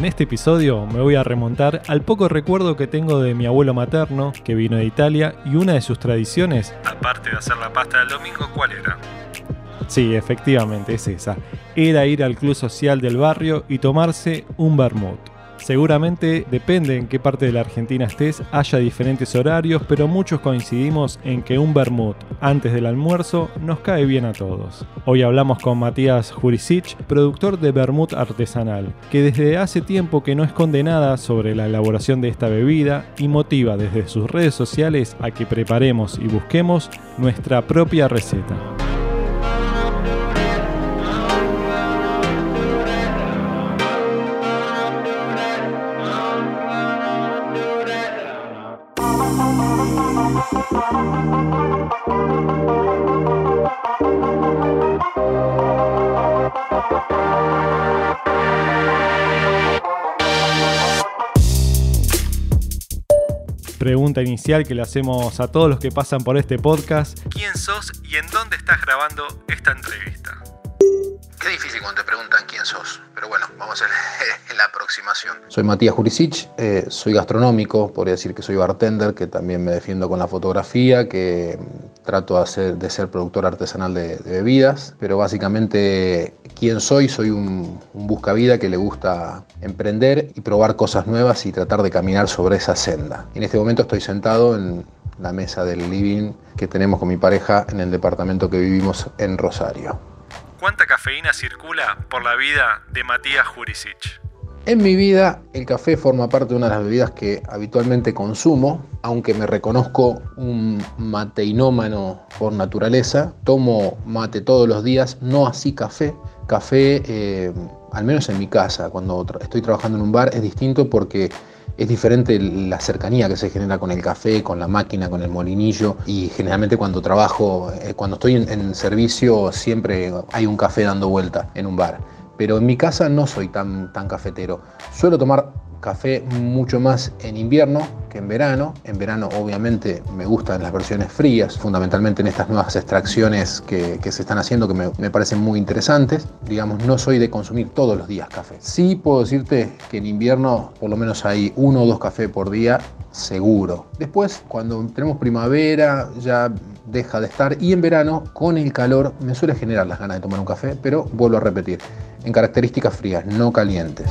En este episodio me voy a remontar al poco recuerdo que tengo de mi abuelo materno, que vino de Italia, y una de sus tradiciones, aparte de hacer la pasta del domingo, ¿cuál era? Sí, efectivamente, es esa. Era ir al club social del barrio y tomarse un vermut. Seguramente depende en qué parte de la Argentina estés, haya diferentes horarios, pero muchos coincidimos en que un vermut antes del almuerzo nos cae bien a todos. Hoy hablamos con Matías Jurisic, productor de vermut artesanal, que desde hace tiempo que no esconde nada sobre la elaboración de esta bebida y motiva desde sus redes sociales a que preparemos y busquemos nuestra propia receta. Pregunta inicial que le hacemos a todos los que pasan por este podcast. ¿Quién sos y en dónde estás grabando esta entrevista? Qué difícil cuando te preguntan quién sos, pero bueno, vamos a hacer la aproximación. Soy Matías Jurisic, eh, soy gastronómico, podría decir que soy bartender, que también me defiendo con la fotografía, que trato de, ser productor artesanal de, bebidas, pero básicamente quién soy, soy un, un buscavida que le gusta emprender y probar cosas nuevas y tratar de caminar sobre esa senda. En este momento estoy sentado en la mesa del living que tenemos con mi pareja en el departamento que vivimos en Rosario. ¿Cuánta cafeína circula por la vida de Matías Jurisic? En mi vida el café forma parte de una de las bebidas que habitualmente consumo, aunque me reconozco un mateinómano por naturaleza, tomo mate todos los días, no así café. Café, eh, al menos en mi casa, cuando estoy trabajando en un bar, es distinto porque es diferente la cercanía que se genera con el café, con la máquina, con el molinillo y generalmente cuando trabajo, eh, cuando estoy en, servicio siempre hay un café dando vuelta en un bar. Pero en mi casa no soy tan, tan cafetero. Suelo tomar café mucho más en invierno que en verano. En verano obviamente me gustan las versiones frías, fundamentalmente en estas nuevas extracciones que, se están haciendo que me, parecen muy interesantes. Digamos, no soy de consumir todos los días café. Sí puedo decirte que en invierno por lo menos hay uno o dos cafés por día seguro. Después, cuando tenemos primavera, ya deja de estar. Y en verano, con el calor, me suele generar las ganas de tomar un café, pero vuelvo a repetir, en características frías, no calientes.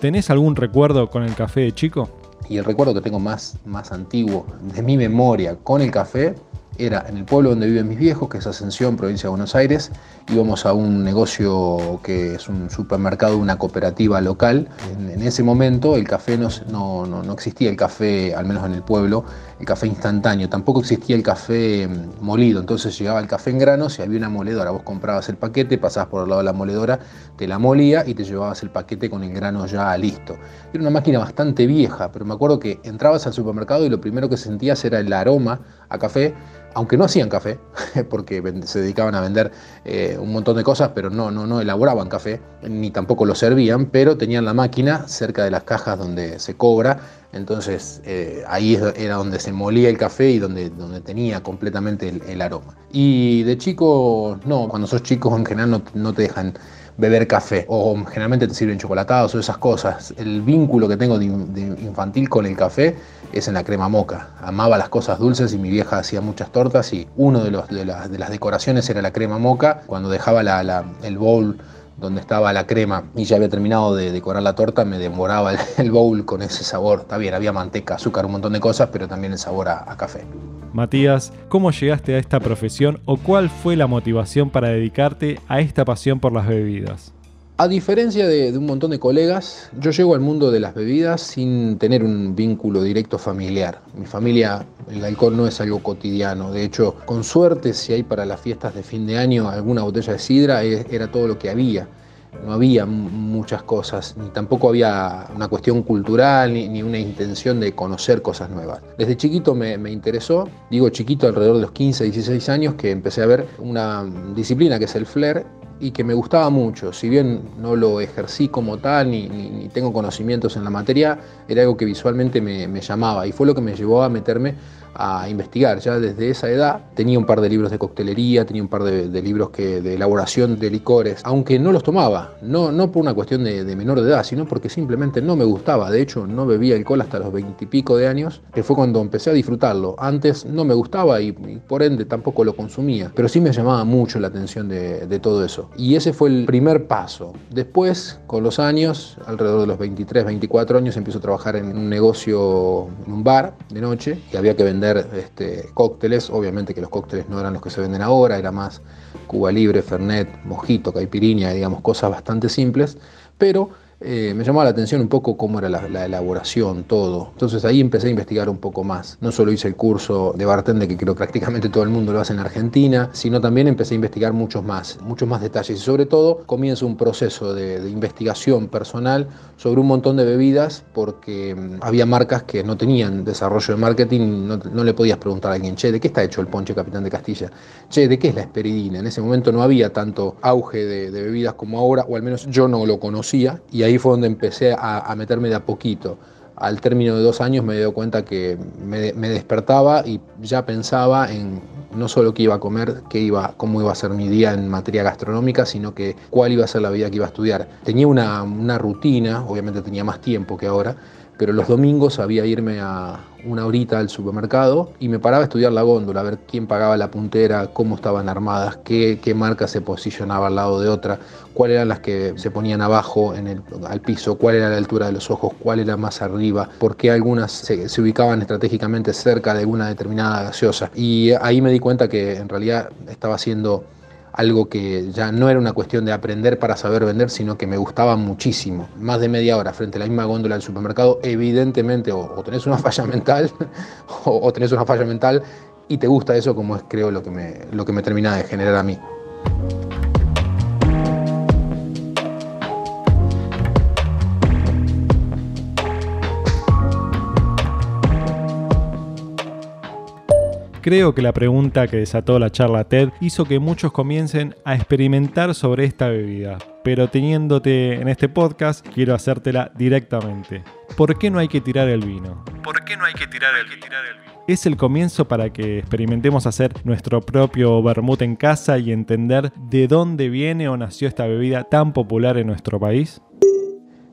¿Tenés algún recuerdo con el café de chico? Y el recuerdo que tengo más, más antiguo de mi memoria con el café era en el pueblo donde viven mis viejos, que es Ascensión, provincia de Buenos Aires. Íbamos a un negocio que es un supermercado, una cooperativa local. En, ese momento el café no, no, no, existía, el café, al menos en el pueblo, el café instantáneo. Tampoco existía el café mm, molido. Entonces llegaba el café en granos y había una moledora. Vos comprabas el paquete, pasabas por el lado de la moledora, te la molía y te llevabas el paquete con el grano ya listo. Era una máquina bastante vieja, pero me acuerdo que entrabas al supermercado y lo primero que sentías era el aroma a café aunque no hacían café, porque se dedicaban a vender eh, un montón de cosas, pero no, no, no elaboraban café, ni tampoco lo servían, pero tenían la máquina cerca de las cajas donde se cobra, entonces eh, ahí era donde se molía el café y donde, donde tenía completamente el, aroma. Y de chico, no, cuando sos chico en general no, no te dejan beber café o generalmente te sirven chocolatados o esas cosas. El vínculo que tengo de, infantil con el café es en la crema moca. Amaba las cosas dulces y mi vieja hacía muchas tortas y uno de, los, de, las, de las decoraciones era la crema moca. Cuando dejaba la, el bowl donde estaba la crema y ya había terminado de decorar la torta, me demoraba el, bowl con ese sabor. Está bien, había manteca, azúcar, un montón de cosas, pero también el sabor a, café. Matías, ¿cómo llegaste a esta profesión o cuál fue la motivación para dedicarte a esta pasión por las bebidas? A diferencia de, un montón de colegas, yo llego al mundo de las bebidas sin tener un vínculo directo familiar. Mi familia, el alcohol no es algo cotidiano. De hecho, con suerte, si hay para las fiestas de fin de año alguna botella de sidra, e, era todo lo que había. No había muchas cosas, ni tampoco había una cuestión cultural, ni, una intención de conocer cosas nuevas. Desde chiquito me, me interesó, digo chiquito alrededor de los 15, 16 años, que empecé a ver una disciplina que es el flair, y que me gustaba mucho. Si bien no lo ejercí como tal ni, ni, tengo conocimientos en la materia, era algo que visualmente me, me, llamaba y fue lo que me llevó a meterme a investigar. Ya desde esa edad tenía un par de libros de coctelería, tenía un par de, libros que, de elaboración de licores, aunque no los tomaba, no, no por una cuestión de, menor de edad, sino porque simplemente no me gustaba. De hecho, no bebía alcohol hasta los veintipico de años, que fue cuando empecé a disfrutarlo. Antes no me gustaba y, por ende tampoco lo consumía, pero sí me llamaba mucho la atención de, de todo eso. Y ese fue el primer paso. Después, con los años, alrededor de los 23, 24 años, empiezo a trabajar en un negocio, en un bar de noche, y había que vender este, cócteles, obviamente que los cócteles no eran los que se venden ahora, era más Cuba Libre, Fernet, Mojito, Caipirinha, digamos, cosas bastante simples, pero eh, me llamaba la atención un poco cómo era la, elaboración, todo. Entonces ahí empecé a investigar un poco más. No solo hice el curso de bartender, que creo prácticamente todo el mundo lo hace en Argentina, sino también empecé a investigar muchos más, muchos más detalles. Y sobre todo comienzo un proceso de, investigación personal sobre un montón de bebidas, porque mm, había marcas que no tenían desarrollo de marketing, no, le podías preguntar a alguien, che, ¿de qué está hecho el ponche Capitán de Castilla? Che, ¿de qué es la esperidina? En ese momento no había tanto auge de, bebidas como ahora, o al menos yo no lo conocía, y fue donde empecé a, meterme de a poquito. Al término de dos años me dio cuenta que me, despertaba y ya pensaba en no solo qué iba a comer, qué iba, cómo iba a ser mi día en materia gastronómica, sino que cuál iba a ser la vida que iba a estudiar. Tenía una, una rutina, obviamente tenía más tiempo que ahora, pero los domingos sabía irme a una horita al supermercado y me paraba a estudiar la góndola, a ver quién pagaba la puntera, cómo estaban armadas, qué, qué marca se posicionaba al lado de otra, cuáles eran las que se ponían abajo en el, al piso, cuál era la altura de los ojos, cuál era más arriba, por qué algunas se, se ubicaban estratégicamente cerca de alguna determinada gaseosa. Y ahí me di cuenta que en realidad estaba haciendo algo que ya no era una cuestión de aprender para saber vender, sino que me gustaba muchísimo. Más de media hora frente a la misma góndola del supermercado, evidentemente o, tenés una falla mental o, o, tenés una falla mental y te gusta eso como es creo lo que me, lo que me termina de generar a mí. Creo que la pregunta que desató la charla TED hizo que muchos comiencen a experimentar sobre esta bebida, pero teniéndote en este podcast, quiero hacértela directamente. ¿Por qué no hay que tirar el vino? ¿Por qué no hay que tirar el vino? Es el comienzo para que experimentemos hacer nuestro propio vermut en casa y entender de dónde viene o nació esta bebida tan popular en nuestro país.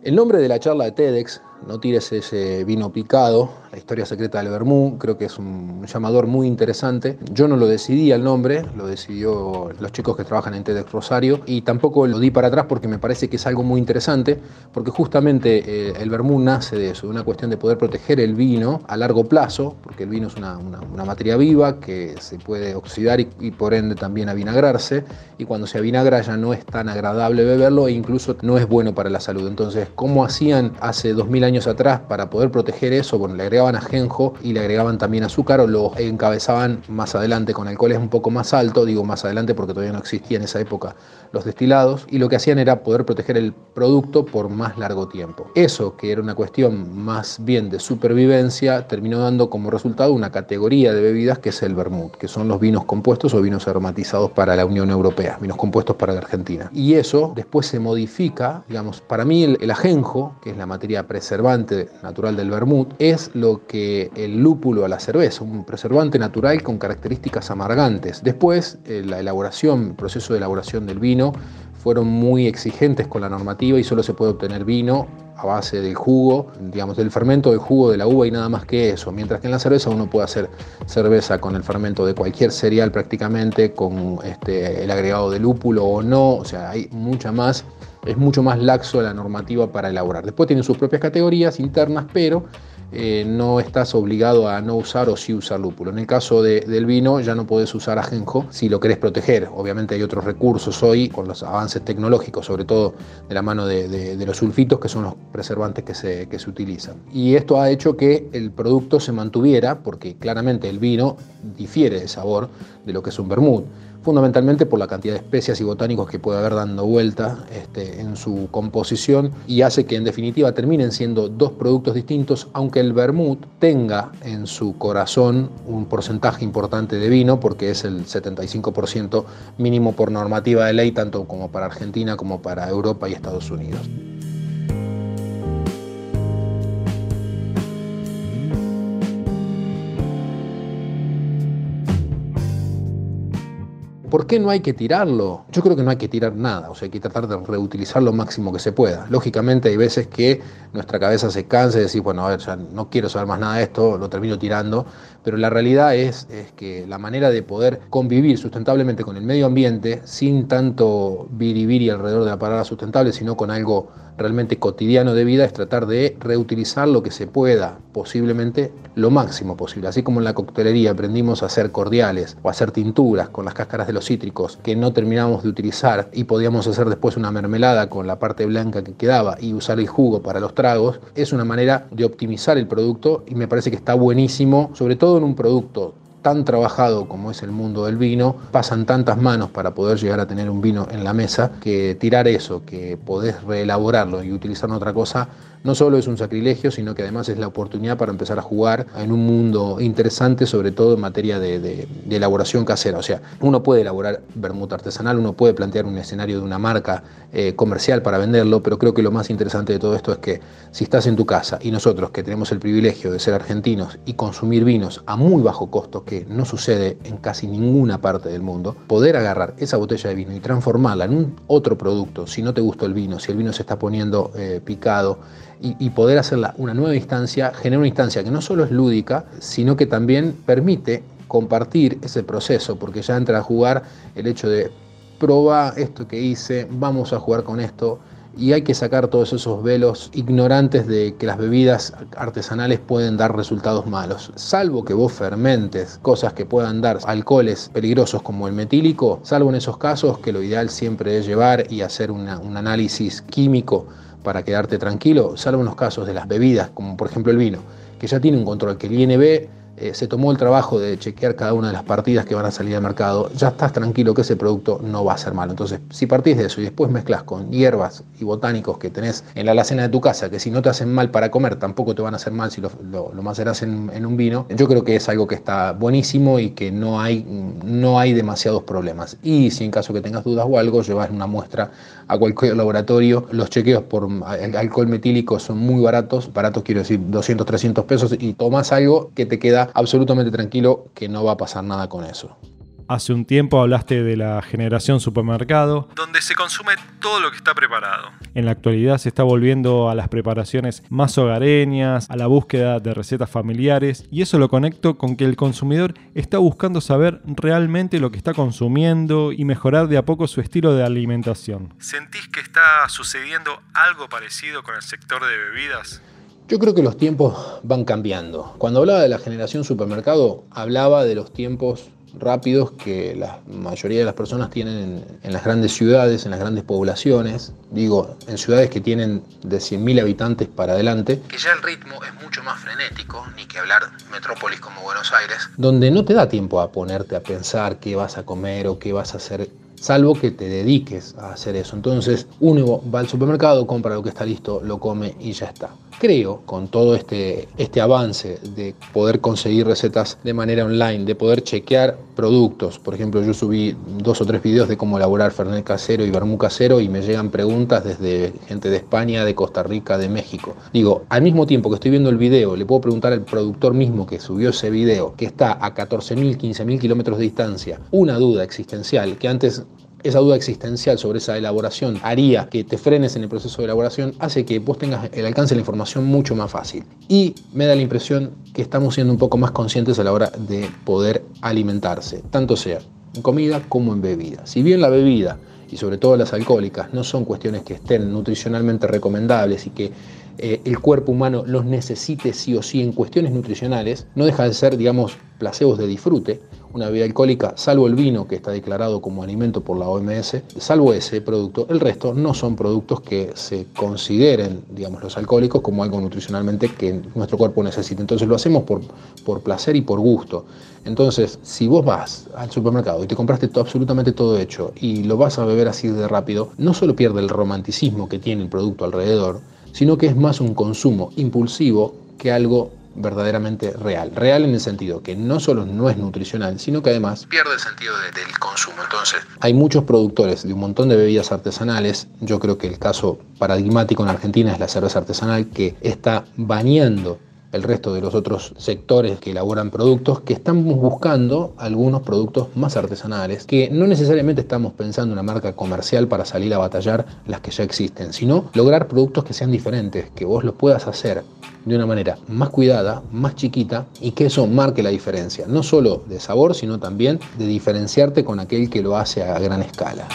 El nombre de la charla de TEDx, No tires ese vino picado, la historia secreta del Bermú, creo que es un llamador muy interesante. Yo no lo decidí el nombre, lo decidió los chicos que trabajan en TEDx Rosario y tampoco lo di para atrás porque me parece que es algo muy interesante, porque justamente eh, el Bermú nace de eso, de una cuestión de poder proteger el vino a largo plazo, porque el vino es una, materia viva que se puede oxidar y, y, por ende también avinagrarse, y cuando se avinagra ya no es tan agradable beberlo e incluso no es bueno para la salud. Entonces, ¿cómo hacían hace 2000 años atrás para poder proteger eso? Bueno, le agregaban ajenjo y le agregaban también azúcar o lo encabezaban más adelante con alcoholes un poco más alto, digo más adelante porque todavía no existía en esa época los destilados, y lo que hacían era poder proteger el producto por más largo tiempo. Eso, que era una cuestión más bien de supervivencia, terminó dando como resultado una categoría de bebidas que es el vermut, que son los vinos compuestos o vinos aromatizados para la Unión Europea, vinos compuestos para la Argentina. Y eso después se modifica, digamos, para mí el, ajenjo, que es la materia preservante natural del vermut, es lo que el lúpulo a la cerveza, un preservante natural con características amargantes. Después, eh, la elaboración, el proceso de elaboración del vino fueron muy exigentes con la normativa y solo se puede obtener vino a base del jugo, digamos, del fermento del jugo de la uva y nada más que eso. Mientras que en la cerveza uno puede hacer cerveza con el fermento de cualquier cereal prácticamente, con este, el agregado de lúpulo o no, o sea, hay mucha más, es mucho más laxo la normativa para elaborar. Después tienen sus propias categorías internas, pero eh, no estás obligado a no usar o sí usar lúpulo. En el caso del vino ya no puedes usar ajenjo si lo querés proteger. Obviamente hay otros recursos hoy con los avances tecnológicos, sobre todo de la mano de, los sulfitos, que son los preservantes que se, que se utilizan. Y esto ha hecho que el producto se mantuviera, porque claramente el vino difiere de sabor de lo que es un vermut fundamentalmente por la cantidad de especias y botánicos que puede haber dando vuelta este, en su composición y hace que en definitiva terminen siendo dos productos distintos, aunque el vermut tenga en su corazón un porcentaje importante de vino, porque es el 75% mínimo por normativa de ley, tanto como para Argentina como para Europa y Estados Unidos. ¿Por qué no hay que tirarlo? Yo creo que no hay que tirar nada, o sea, hay que tratar de reutilizar lo máximo que se pueda. Lógicamente hay veces que nuestra cabeza se cansa y decir, bueno, a ver, ya no quiero saber más nada de esto, lo termino tirando, pero la realidad es, es que la manera de poder convivir sustentablemente con el medio ambiente, sin tanto biribiri alrededor de la palabra sustentable, sino con algo realmente cotidiano de vida, es tratar de reutilizar lo que se pueda, posiblemente lo máximo posible. Así como en la coctelería aprendimos a hacer cordiales o a hacer tinturas con las cáscaras de los cítricos que no terminamos de utilizar y podíamos hacer después una mermelada con la parte blanca que quedaba y usar el jugo para los tragos, es una manera de optimizar el producto y me parece que está buenísimo, sobre todo en un producto tan trabajado como es el mundo del vino, pasan tantas manos para poder llegar a tener un vino en la mesa, que tirar eso, que podés reelaborarlo y utilizar otra cosa, no solo es un sacrilegio, sino que además es la oportunidad para empezar a jugar en un mundo interesante, sobre todo en materia de, elaboración casera. O sea, uno puede elaborar vermut artesanal, uno puede plantear un escenario de una marca eh, comercial para venderlo, pero creo que lo más interesante de todo esto es que si estás en tu casa y nosotros que tenemos el privilegio de ser argentinos y consumir vinos a muy bajo costo, que no sucede en casi ninguna parte del mundo, poder agarrar esa botella de vino y transformarla en un otro producto, si no te gustó el vino, si el vino se está poniendo eh, picado, y, poder hacerla una nueva instancia, genera una instancia que no solo es lúdica, sino que también permite compartir ese proceso, porque ya entra a jugar el hecho de probar esto que hice, vamos a jugar con esto, y hay que sacar todos esos velos ignorantes de que las bebidas artesanales pueden dar resultados malos. Salvo que vos fermentes cosas que puedan dar alcoholes peligrosos como el metílico, salvo en esos casos que lo ideal siempre es llevar y hacer un análisis químico para quedarte tranquilo, salvo en los casos de las bebidas, como por ejemplo el vino, que ya tiene un control, que el INB eh, se tomó el trabajo de chequear cada una de las partidas que van a salir al mercado, ya estás tranquilo que ese producto no va a ser malo. Entonces, si partís de eso y después mezclas con hierbas y botánicos que tenés en la alacena de tu casa, que si no te hacen mal para comer, tampoco te van a hacer mal si lo, lo, maceras en, en, un vino, yo creo que es algo que está buenísimo y que no hay, no hay demasiados problemas. Y si en caso que tengas dudas o algo, llevas una muestra a cualquier laboratorio. Los chequeos por alcohol metílico son muy baratos, baratos quiero decir 200, 300 pesos, y tomas algo que te queda absolutamente tranquilo que no va a pasar nada con eso. Hace un tiempo hablaste de la generación supermercado, donde se consume todo lo que está preparado. En la actualidad se está volviendo a las preparaciones más hogareñas, a la búsqueda de recetas familiares, y eso lo conecto con que el consumidor está buscando saber realmente lo que está consumiendo y mejorar de a poco su estilo de alimentación. ¿Sentís que está sucediendo algo parecido con el sector de bebidas? Yo creo que los tiempos van cambiando. Cuando hablaba de la generación supermercado, hablaba de los tiempos rápidos que la mayoría de las personas tienen en, las grandes ciudades, en las grandes poblaciones, digo, en ciudades que tienen de 100.000 habitantes para adelante, que ya el ritmo es mucho más frenético, ni que hablar metrópolis como Buenos Aires, donde no te da tiempo a ponerte a pensar qué vas a comer o qué vas a hacer salvo que te dediques a hacer eso. Entonces uno va al supermercado, compra lo que está listo, lo come y ya está. Creo, con todo este, este avance de poder conseguir recetas de manera online, de poder chequear productos, por ejemplo, yo subí dos o tres videos de cómo elaborar Fernet casero y Vermú casero y me llegan preguntas desde gente de España, de Costa Rica, de México. Digo, al mismo tiempo que estoy viendo el video, le puedo preguntar al productor mismo que subió ese video, que está a 14.000, 15.000 kilómetros de distancia, una duda existencial que antes esa duda existencial sobre esa elaboración haría que te frenes en el proceso de elaboración, hace que vos tengas el alcance de la información mucho más fácil. Y me da la impresión que estamos siendo un poco más conscientes a la hora de poder alimentarse, tanto sea en comida como en bebida. Si bien la bebida y sobre todo las alcohólicas no son cuestiones que estén nutricionalmente recomendables y que eh, el cuerpo humano los necesite sí o sí en cuestiones nutricionales, no deja de ser, digamos, placebos de disfrute, una bebida alcohólica, salvo el vino que está declarado como alimento por la OMS, salvo ese producto, el resto no son productos que se consideren, digamos, los alcohólicos como algo nutricionalmente que nuestro cuerpo necesita. Entonces lo hacemos por, por placer y por gusto. Entonces, si vos vas al supermercado y te compraste todo, absolutamente todo hecho y lo vas a beber así de rápido, no solo pierde el romanticismo que tiene el producto alrededor, sino que es más un consumo impulsivo que algo verdaderamente real. Real en el sentido que no solo no es nutricional, sino que además pierde el sentido del consumo. Entonces, hay muchos productores de un montón de bebidas artesanales. Yo creo que el caso paradigmático en Argentina es la cerveza artesanal que está bañando el resto de los otros sectores que elaboran productos, que estamos buscando algunos productos más artesanales, que no necesariamente estamos pensando en una marca comercial para salir a batallar las que ya existen, sino lograr productos que sean diferentes, que vos los puedas hacer de una manera más cuidada, más chiquita y que eso marque la diferencia, no solo de sabor, sino también de diferenciarte con aquel que lo hace a gran escala.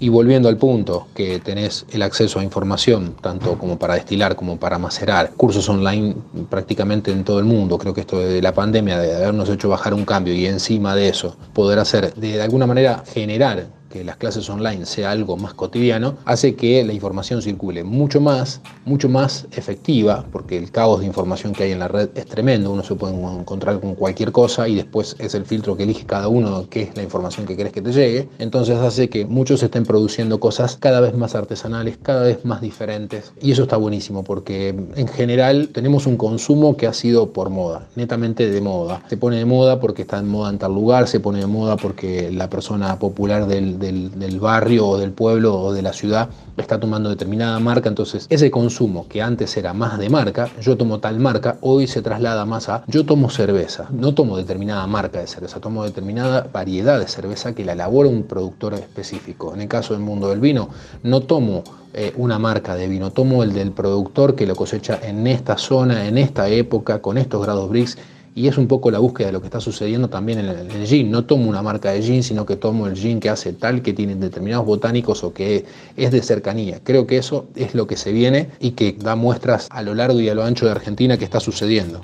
Y volviendo al punto, que tenés el acceso a información, tanto como para destilar como para macerar, cursos online prácticamente en todo el mundo, creo que esto de la pandemia, de habernos hecho bajar un cambio y encima de eso, poder hacer, de alguna manera generar que las clases online sea algo más cotidiano, hace que la información circule mucho más, mucho más efectiva, porque el caos de información que hay en la red es tremendo, uno se puede encontrar con cualquier cosa y después es el filtro que elige cada uno, que es la información que querés que te llegue, entonces hace que muchos estén produciendo cosas cada vez más artesanales, cada vez más diferentes, y eso está buenísimo, porque en general tenemos un consumo que ha sido por moda, netamente de moda. Se pone de moda porque está en moda en tal lugar, se pone de moda porque la persona popular del del, barrio o del pueblo o de la ciudad está tomando determinada marca, entonces ese consumo que antes era más de marca, yo tomo tal marca, hoy se traslada más a yo tomo cerveza, no tomo determinada marca de cerveza, tomo determinada variedad de cerveza que la elabora un productor específico. En el caso del mundo del vino, no tomo eh, una marca de vino, tomo el del productor que lo cosecha en esta zona, en esta época, con estos grados Brix y es un poco la búsqueda de lo que está sucediendo también en el, en gin. No tomo una marca de gin, sino que tomo el gin que hace tal, que tiene determinados botánicos o que es de cercanía. Creo que eso es lo que se viene y que da muestras a lo largo y a lo ancho de Argentina que está sucediendo.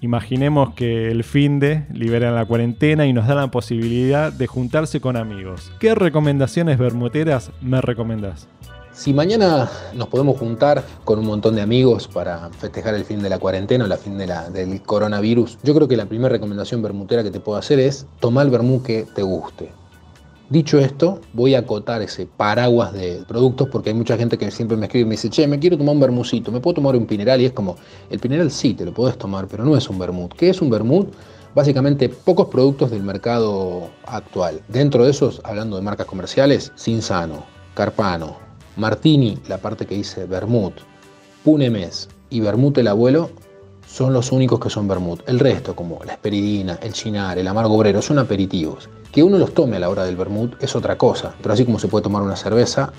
Imaginemos que el fin de liberan la cuarentena y nos da la posibilidad de juntarse con amigos. ¿Qué recomendaciones bermuteras me recomendás? Si mañana nos podemos juntar con un montón de amigos para festejar el fin de la cuarentena o el fin de la, del coronavirus, yo creo que la primera recomendación bermutera que te puedo hacer es tomar el vermú que te guste. Dicho esto, voy a acotar ese paraguas de productos porque hay mucha gente que siempre me escribe y me dice, che, me quiero tomar un vermucito, ¿me puedo tomar un pineral? Y es como, el pineral sí, te lo puedes tomar, pero no es un vermut. ¿Qué es un vermut? Básicamente pocos productos del mercado actual. Dentro de esos, hablando de marcas comerciales, Cinzano, Carpano, Martini, la parte que dice Bermud, Punemes y Bermud el abuelo son los únicos que son Bermud. El resto, como la esperidina, el chinar, el amargo obrero, son aperitivos. Que uno los tome a la hora del Bermud es otra cosa, pero así como se puede tomar una cerveza,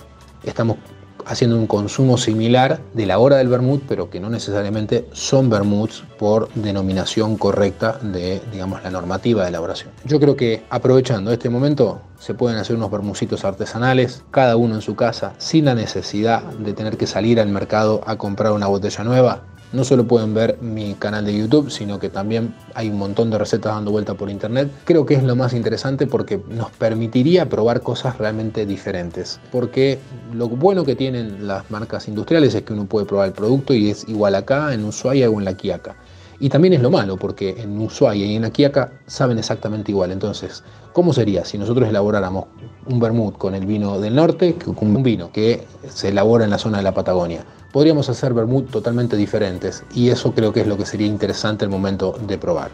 estamos haciendo un consumo similar de la hora del vermut, pero que no necesariamente son vermuts por denominación correcta de, digamos, la normativa de elaboración. Yo creo que aprovechando este momento se pueden hacer unos vermucitos artesanales, cada uno en su casa, sin la necesidad de tener que salir al mercado a comprar una botella nueva no solo pueden ver mi canal de YouTube, sino que también hay un montón de recetas dando vuelta por internet. Creo que es lo más interesante porque nos permitiría probar cosas realmente diferentes. Porque lo bueno que tienen las marcas industriales es que uno puede probar el producto y es igual acá, en Ushuaia o en La Quiaca. Y también es lo malo, porque en Ushuaia y en La Quiaca saben exactamente igual. Entonces, ¿cómo sería si nosotros elaboráramos un vermut con el vino del norte, con un vino que se elabora en la zona de la Patagonia? Podríamos hacer vermut totalmente diferentes y eso creo que es lo que sería interesante el momento de probar.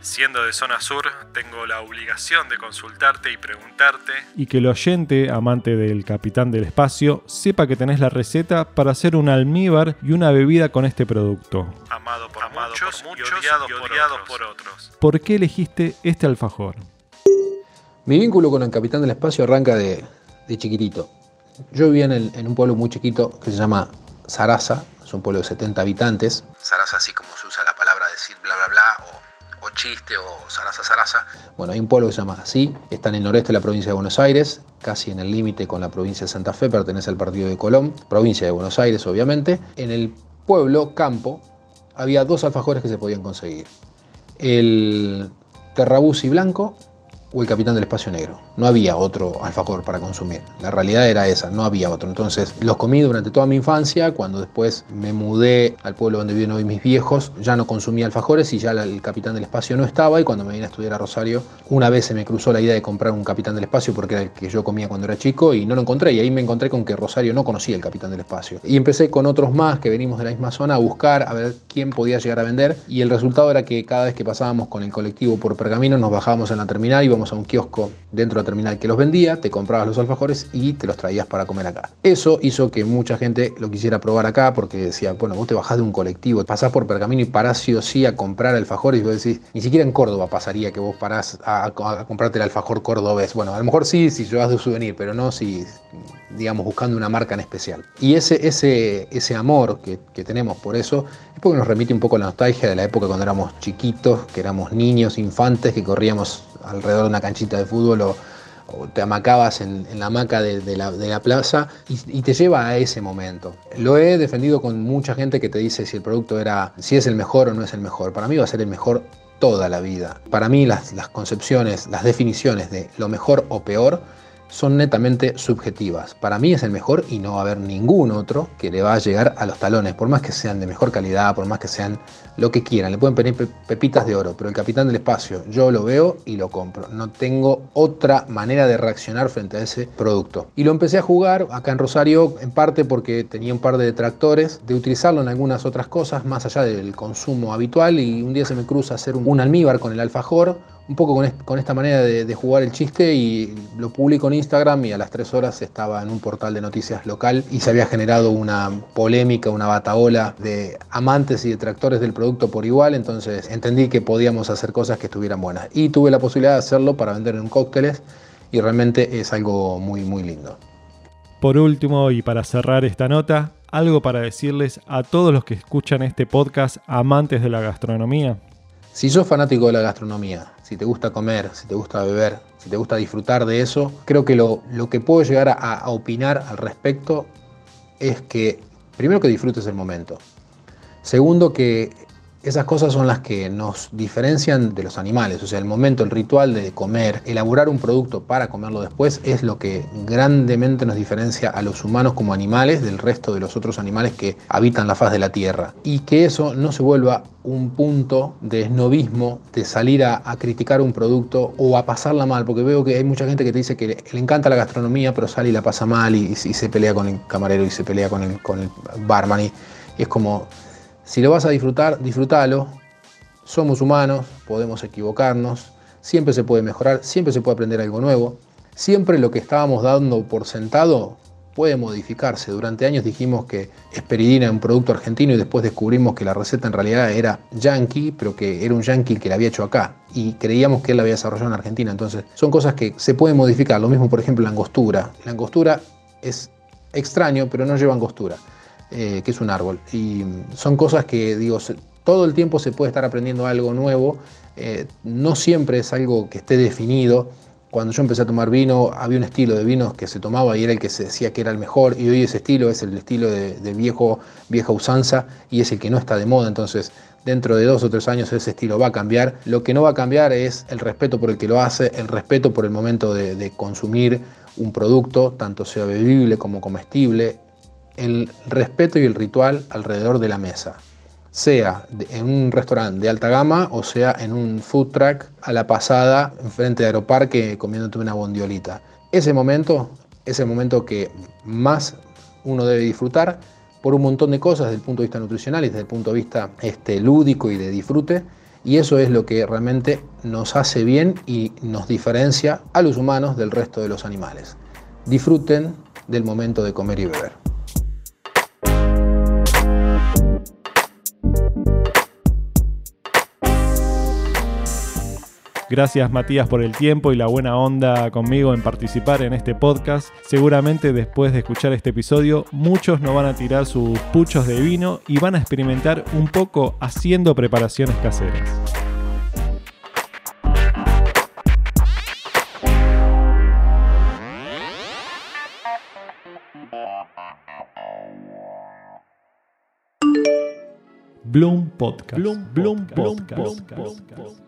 Siendo de zona sur, tengo la obligación de consultarte y preguntarte. Y que el oyente, amante del capitán del espacio, sepa que tenés la receta para hacer un almíbar y una bebida con este producto. Amado por muchos, y odiado, por, otros. por qué elegiste este alfajor? Mi vínculo con el capitán del espacio arranca de, de chiquitito. Yo vivía en, un pueblo muy chiquito que se llama Sarasa, es un pueblo de 70 habitantes. Sarasa así como se usa la palabra decir bla bla bla o chiste o zaraza zaraza. Bueno, hay un pueblo que se llama así, está en el noreste de la provincia de Buenos Aires, casi en el límite con la provincia de Santa Fe, pertenece al partido de Colón, provincia de Buenos Aires obviamente. En el pueblo, campo, había dos alfajores que se podían conseguir. El terrabusi blanco o el Capitán del Espacio Negro. No había otro alfajor para consumir. La realidad era esa, no había otro. Entonces los comí durante toda mi infancia. Cuando después me mudé al pueblo donde viven hoy mis viejos, ya no consumía alfajores y ya el Capitán del Espacio no estaba. Y cuando me vine a estudiar a Rosario, una vez se me cruzó la idea de comprar un Capitán del Espacio porque era el que yo comía cuando era chico y no lo encontré. Y ahí me encontré con que Rosario no conocía el Capitán del Espacio. Y empecé con otros más que venimos de la misma zona a buscar a ver quién podía llegar a vender. Y el resultado era que cada vez que pasábamos con el colectivo por Pergamino, nos bajábamos en la terminal, a un kiosco dentro de la terminal que los vendía, te comprabas los alfajores y te los traías para comer acá. Eso hizo que mucha gente lo quisiera probar acá porque decía, bueno, vos te bajás de un colectivo, pasás por Pergamino y parás sí o sí a comprar alfajores y vos decís, ni siquiera en Córdoba pasaría que vos parás a, comprarte el alfajor cordobés. Bueno, a lo mejor sí si llevas de souvenir, pero no si, digamos, buscando una marca en especial. Y ese, ese, ese amor que, que tenemos por eso es porque nos remite un poco a la nostalgia de la época cuando éramos chiquitos, que éramos niños, infantes, que corríamos alrededor de una canchita de fútbol o, te amacabas en, la hamaca de, la, plaza y, te lleva a ese momento. Lo he defendido con mucha gente que te dice si el producto era, si es el mejor o no es el mejor. Para mí va a ser el mejor toda la vida. Para mí las, las concepciones, las definiciones de lo mejor o peor son netamente subjetivas. Para mí es el mejor y no va a haber ningún otro que le va a llegar a los talones, por más que sean de mejor calidad, por más que sean lo que quieran. Le pueden pedir pepitas de oro, pero el capitán del espacio yo lo veo y lo compro. No tengo otra manera de reaccionar frente a ese producto. Y lo empecé a jugar acá en Rosario, en parte porque tenía un par de detractores, de utilizarlo en algunas otras cosas, más allá del consumo habitual, y un día se me cruza hacer un, almíbar con el alfajor un poco con, esta manera de, jugar el chiste y lo publico en Instagram y a las tres horas estaba en un portal de noticias local y se había generado una polémica, una bataola de amantes y detractores del producto por igual, entonces entendí que podíamos hacer cosas que estuvieran buenas y tuve la posibilidad de hacerlo para vender en cócteles y realmente es algo muy muy lindo. Por último y para cerrar esta nota, algo para decirles a todos los que escuchan este podcast amantes de la gastronomía. Si sos fanático de la gastronomía, si te gusta comer, si te gusta beber, si te gusta disfrutar de eso, creo que lo, lo que puedo llegar a, a opinar al respecto es que, primero que disfrutes el momento. Segundo, que esas cosas son las que nos diferencian de los animales, o sea, el momento, el ritual de comer, elaborar un producto para comerlo después es lo que grandemente nos diferencia a los humanos como animales del resto de los otros animales que habitan la faz de la Tierra. Y que eso no se vuelva un punto de esnovismo, de salir a, criticar un producto o a pasarla mal, porque veo que hay mucha gente que te dice que le, encanta la gastronomía, pero sale y la pasa mal y, se pelea con el camarero y se pelea con el, con el barman y es como si lo vas a disfrutar, disfrútalo. Somos humanos, podemos equivocarnos, siempre se puede mejorar, siempre se puede aprender algo nuevo. Siempre lo que estábamos dando por sentado puede modificarse. Durante años dijimos que esperidina era un producto argentino y después descubrimos que la receta en realidad era yankee, pero que era un yankee que la había hecho acá y creíamos que él la había desarrollado en Argentina. Entonces son cosas que se pueden modificar. Lo mismo, por ejemplo, la angostura. La angostura es extraño, pero no lleva angostura. Eh, que es un árbol. Y son cosas que, digo, todo el tiempo se puede estar aprendiendo algo nuevo, eh, no siempre es algo que esté definido. Cuando yo empecé a tomar vino, había un estilo de vinos que se tomaba y era el que se decía que era el mejor, y hoy ese estilo es el estilo de, viejo, vieja usanza y es el que no está de moda. Entonces, dentro de dos o tres años ese estilo va a cambiar. Lo que no va a cambiar es el respeto por el que lo hace, el respeto por el momento de consumir un producto, tanto sea bebible como comestible, el respeto y el ritual alrededor de la mesa, sea en un restaurante de alta gama o sea en un food truck a la pasada enfrente de Aeroparque comiéndote una bondiolita. Ese momento es el momento que más uno debe disfrutar por un montón de cosas desde el punto de vista nutricional y desde el punto de vista este, lúdico y de disfrute. Y eso es lo que realmente nos hace bien y nos diferencia a los humanos del resto de los animales. Disfruten del momento de comer y beber. Gracias Matías por el tiempo y la buena onda conmigo en participar en este podcast. Seguramente después de escuchar este episodio muchos no van a tirar sus puchos de vino y van a experimentar un poco haciendo preparaciones caseras. Bloom Podcast. Bloom, Bloom Bloom, Bloom Bloom, Podcast.